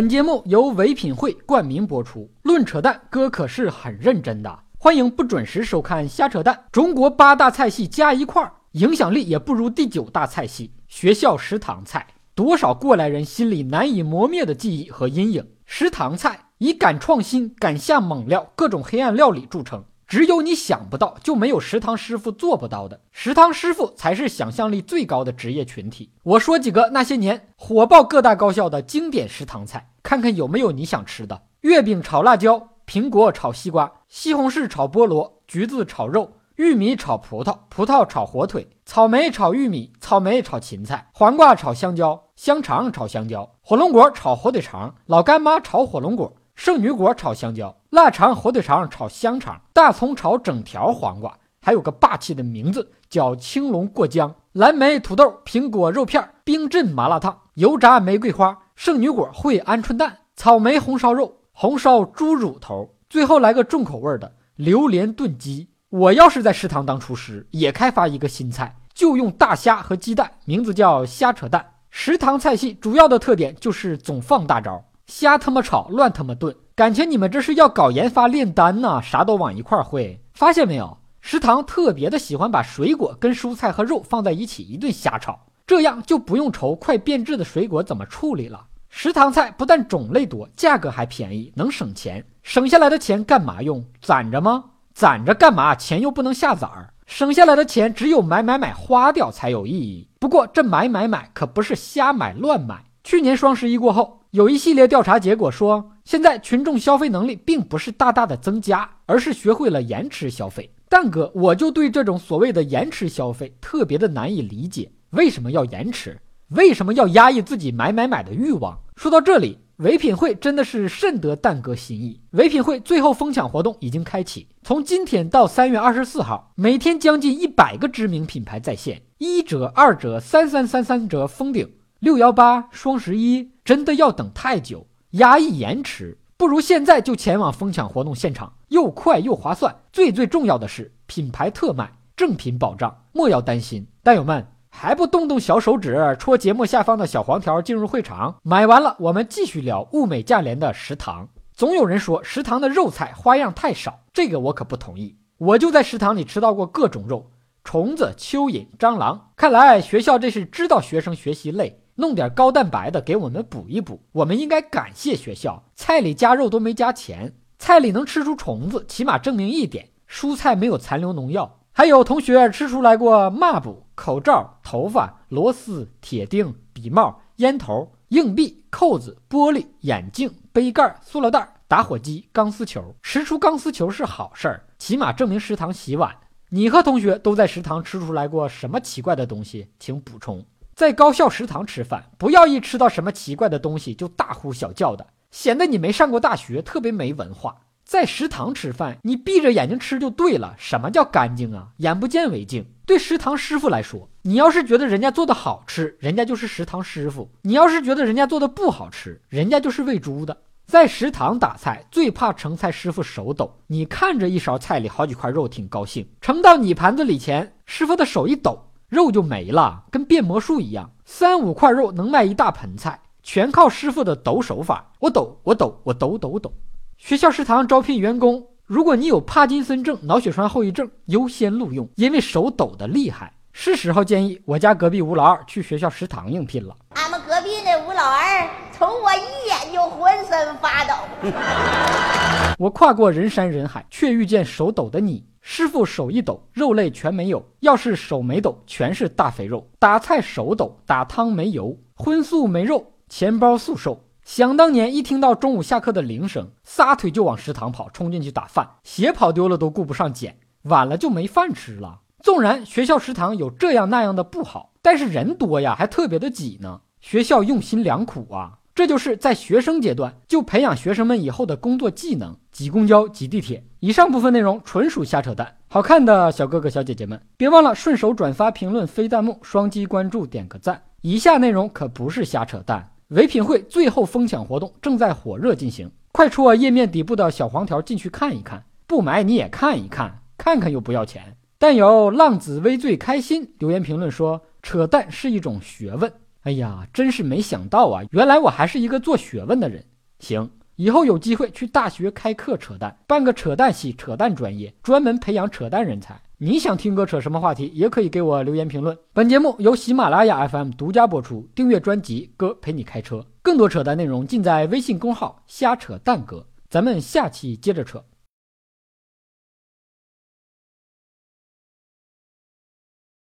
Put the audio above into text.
本节目由唯品会冠名播出。论扯淡，哥可是很认真的。欢迎不准时收看《瞎扯淡》。中国八大菜系加一块儿，影响力也不如第九大菜系——学校食堂菜。多少过来人心里难以磨灭的记忆和阴影。食堂菜以敢创新、敢下猛料、各种黑暗料理著称。只有你想不到，就没有食堂师傅做不到的。食堂师傅才是想象力最高的职业群体。我说几个那些年火爆各大高校的经典食堂菜，看看有没有你想吃的：月饼炒辣椒、苹果炒西瓜、西红柿炒菠萝、橘子炒肉、玉米炒葡萄、葡萄炒火腿、草莓炒玉米、草莓炒芹菜、黄瓜炒香蕉、香肠炒香蕉、火龙果炒火腿肠、老干妈炒火龙果。圣女果炒香蕉，腊肠、火腿肠炒香肠，大葱炒整条黄瓜，还有个霸气的名字叫青龙过江。蓝莓、土豆、苹果、肉片、冰镇麻辣烫、油炸玫瑰花、圣女果烩鹌鹑蛋、草莓红烧肉、红烧猪乳头，最后来个重口味的榴莲炖鸡。我要是在食堂当厨师，也开发一个新菜，就用大虾和鸡蛋，名字叫虾扯蛋。食堂菜系主要的特点就是总放大招。瞎他妈炒，乱他妈炖，感情你们这是要搞研发炼丹呢？啥都往一块烩，发现没有？食堂特别的喜欢把水果跟蔬菜和肉放在一起一顿瞎炒，这样就不用愁快变质的水果怎么处理了。食堂菜不但种类多，价格还便宜，能省钱。省下来的钱干嘛用？攒着吗？攒着干嘛？钱又不能下崽儿。省下来的钱只有买买买花掉才有意义。不过这买买买可不是瞎买乱买。去年双十一过后。有一系列调查结果说，现在群众消费能力并不是大大的增加，而是学会了延迟消费。蛋哥，我就对这种所谓的延迟消费特别的难以理解，为什么要延迟？为什么要压抑自己买买买的欲望？说到这里，唯品会真的是甚得蛋哥心意。唯品会最后疯抢活动已经开启，从今天到三月二十四号，每天将近一百个知名品牌在线，一折、二折、三三三三折封顶。六幺八双十一真的要等太久，压抑延迟，不如现在就前往疯抢活动现场，又快又划算。最最重要的是品牌特卖，正品保障，莫要担心。蛋友们还不动动小手指，戳节目下方的小黄条进入会场？买完了，我们继续聊物美价廉的食堂。总有人说食堂的肉菜花样太少，这个我可不同意。我就在食堂里吃到过各种肉，虫子、蚯蚓、蟑螂。看来学校这是知道学生学习累。弄点高蛋白的给我们补一补，我们应该感谢学校。菜里加肉都没加钱，菜里能吃出虫子，起码证明一点：蔬菜没有残留农药。还有同学吃出来过抹布、口罩、头发、螺丝、铁钉、笔帽、烟头、硬币、扣子、玻璃、眼镜、杯盖、塑料袋、打火机、钢丝球。吃出钢丝球是好事儿，起码证明食堂洗碗。你和同学都在食堂吃出来过什么奇怪的东西？请补充。在高校食堂吃饭，不要一吃到什么奇怪的东西就大呼小叫的，显得你没上过大学，特别没文化。在食堂吃饭，你闭着眼睛吃就对了。什么叫干净啊？眼不见为净。对食堂师傅来说，你要是觉得人家做的好吃，人家就是食堂师傅；你要是觉得人家做的不好吃，人家就是喂猪的。在食堂打菜，最怕盛菜师傅手抖。你看着一勺菜里好几块肉，挺高兴，盛到你盘子里前，师傅的手一抖。肉就没了，跟变魔术一样，三五块肉能卖一大盆菜，全靠师傅的抖手法。我抖，我抖，我抖抖抖。学校食堂招聘员工，如果你有帕金森症、脑血栓后遗症，优先录用，因为手抖的厉害。是时候建议我家隔壁吴老二去学校食堂应聘了。俺们隔壁那吴老二，瞅我一眼就浑身发抖。我跨过人山人海，却遇见手抖的你。师傅手一抖，肉类全没有；要是手没抖，全是大肥肉。打菜手抖，打汤没油，荤素没肉，钱包素瘦。想当年，一听到中午下课的铃声，撒腿就往食堂跑，冲进去打饭，鞋跑丢了都顾不上捡，晚了就没饭吃了。纵然学校食堂有这样那样的不好，但是人多呀，还特别的挤呢。学校用心良苦啊。这就是在学生阶段就培养学生们以后的工作技能，挤公交、挤地铁。以上部分内容纯属瞎扯淡。好看的小哥哥、小姐姐们，别忘了顺手转发、评论、飞弹幕、双击关注、点个赞。以下内容可不是瞎扯淡。唯品会最后疯抢活动正在火热进行，快戳页面底部的小黄条进去看一看。不买你也看一看，看看又不要钱。但有浪子微醉开心留言评论说：“扯淡是一种学问。”哎呀，真是没想到啊！原来我还是一个做学问的人。行，以后有机会去大学开课扯淡，办个扯淡系、扯淡专业，专门培养扯淡人才。你想听哥扯什么话题，也可以给我留言评论。本节目由喜马拉雅 FM 独家播出，订阅专辑《哥陪你开车》，更多扯淡内容尽在微信公号“瞎扯淡哥”。咱们下期接着扯。